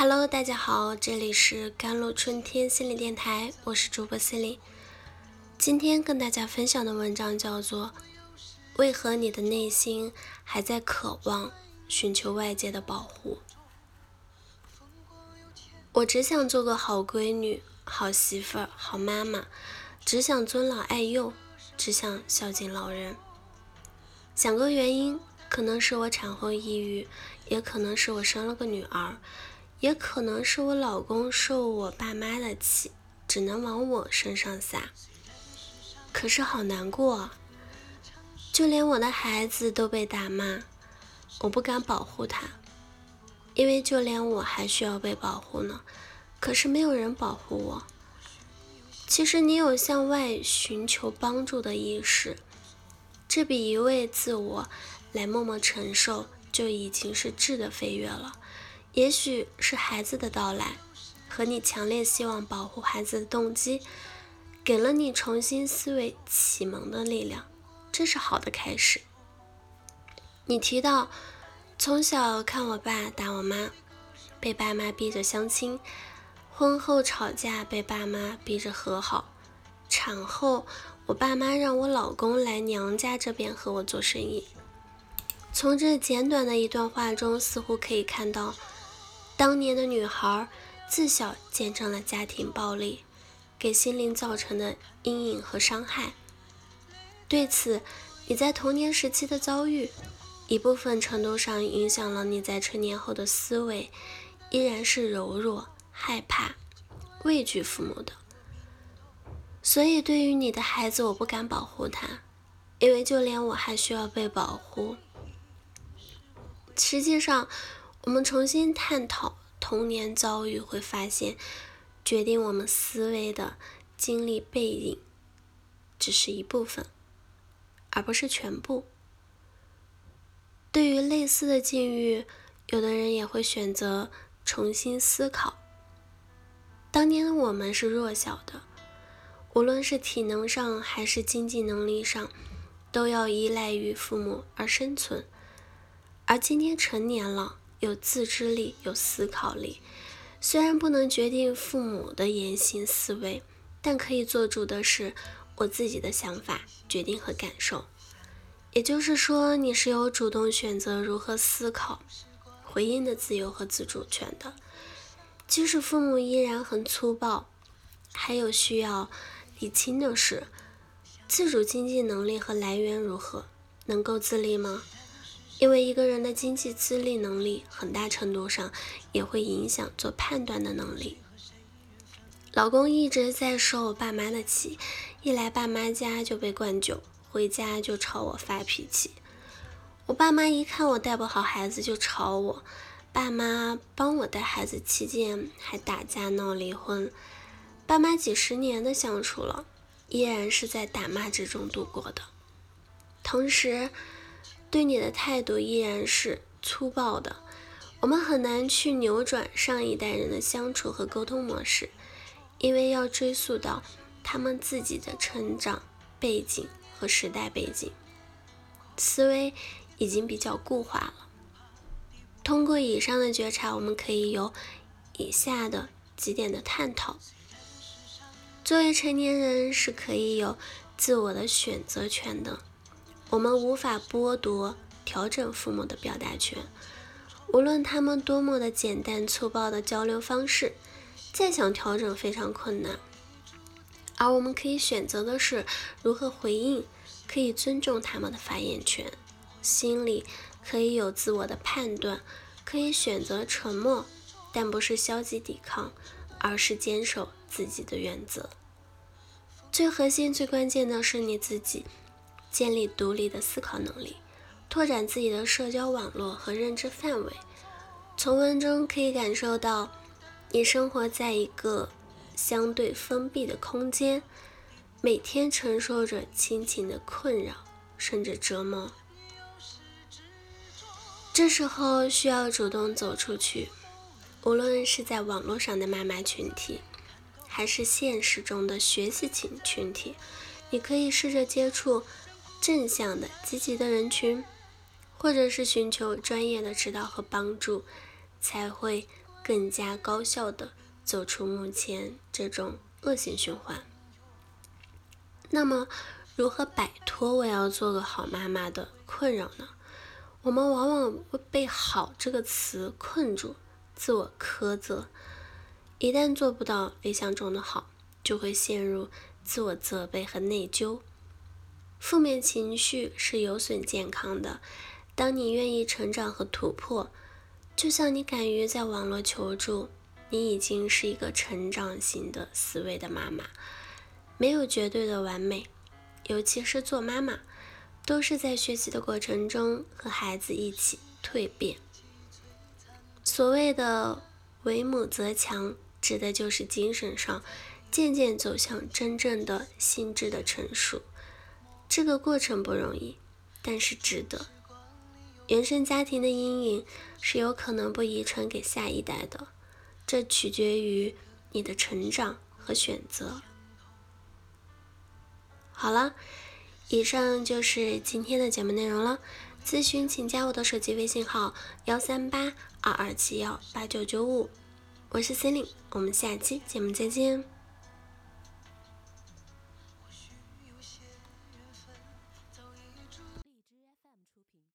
Hello，大家好，这里是甘露春天心理电台，我是主播心灵。今天跟大家分享的文章叫做《为何你的内心还在渴望寻求外界的保护》。我只想做个好闺女、好媳妇儿、好妈妈，只想尊老爱幼，只想孝敬老人。想个原因，可能是我产后抑郁，也可能是我生了个女儿。也可能是我老公受我爸妈的气，只能往我身上撒。可是好难过，啊就连我的孩子都被打骂，我不敢保护他，因为就连我还需要被保护呢。可是没有人保护我。其实你有向外寻求帮助的意识，这比一味自我来默默承受就已经是质的飞跃了。也许是孩子的到来和你强烈希望保护孩子的动机，给了你重新思维启蒙的力量，这是好的开始。你提到从小看我爸打我妈，被爸妈逼着相亲，婚后吵架被爸妈逼着和好，产后我爸妈让我老公来娘家这边和我做生意。从这简短的一段话中，似乎可以看到。当年的女孩自小见证了家庭暴力给心灵造成的阴影和伤害。对此，你在童年时期的遭遇，一部分程度上影响了你在成年后的思维，依然是柔弱、害怕、畏惧父母的。所以，对于你的孩子，我不敢保护他，因为就连我还需要被保护。实际上。我们重新探讨童年遭遇，会发现，决定我们思维的经历背景只是一部分，而不是全部。对于类似的境遇，有的人也会选择重新思考。当年的我们是弱小的，无论是体能上还是经济能力上，都要依赖于父母而生存。而今天成年了。有自制力，有思考力，虽然不能决定父母的言行思维，但可以做主的是我自己的想法、决定和感受。也就是说，你是有主动选择如何思考、回应的自由和自主权的。即使父母依然很粗暴，还有需要理清的是，自主经济能力和来源如何，能够自立吗？因为一个人的经济自立能力，很大程度上也会影响做判断的能力。老公一直在受我爸妈的气，一来爸妈家就被灌酒，回家就朝我发脾气。我爸妈一看我带不好孩子就吵我，爸妈帮我带孩子期间还打架闹离婚。爸妈几十年的相处了，依然是在打骂之中度过的。同时，对你的态度依然是粗暴的，我们很难去扭转上一代人的相处和沟通模式，因为要追溯到他们自己的成长背景和时代背景，思维已经比较固化了。通过以上的觉察，我们可以有以下的几点的探讨：作为成年人是可以有自我的选择权的。我们无法剥夺、调整父母的表达权，无论他们多么的简单粗暴的交流方式，再想调整非常困难。而我们可以选择的是如何回应，可以尊重他们的发言权，心里可以有自我的判断，可以选择沉默，但不是消极抵抗，而是坚守自己的原则。最核心、最关键的是你自己。建立独立的思考能力，拓展自己的社交网络和认知范围。从文中可以感受到，你生活在一个相对封闭的空间，每天承受着亲情的困扰甚至折磨。这时候需要主动走出去，无论是在网络上的妈妈群体，还是现实中的学习群群体，你可以试着接触。正向的、积极的人群，或者是寻求专业的指导和帮助，才会更加高效的走出目前这种恶性循环。那么，如何摆脱“我要做个好妈妈”的困扰呢？我们往往会被“好”这个词困住，自我苛责。一旦做不到理想中的好，就会陷入自我责备和内疚。负面情绪是有损健康的。当你愿意成长和突破，就像你敢于在网络求助，你已经是一个成长型的思维的妈妈。没有绝对的完美，尤其是做妈妈，都是在学习的过程中和孩子一起蜕变。所谓的“为母则强”，指的就是精神上渐渐走向真正的心智的成熟。这个过程不容易，但是值得。原生家庭的阴影是有可能不遗传给下一代的，这取决于你的成长和选择。好了，以上就是今天的节目内容了。咨询请加我的手机微信号：幺三八二二七幺八九九五，我是 c e l i n e 我们下期节目再见。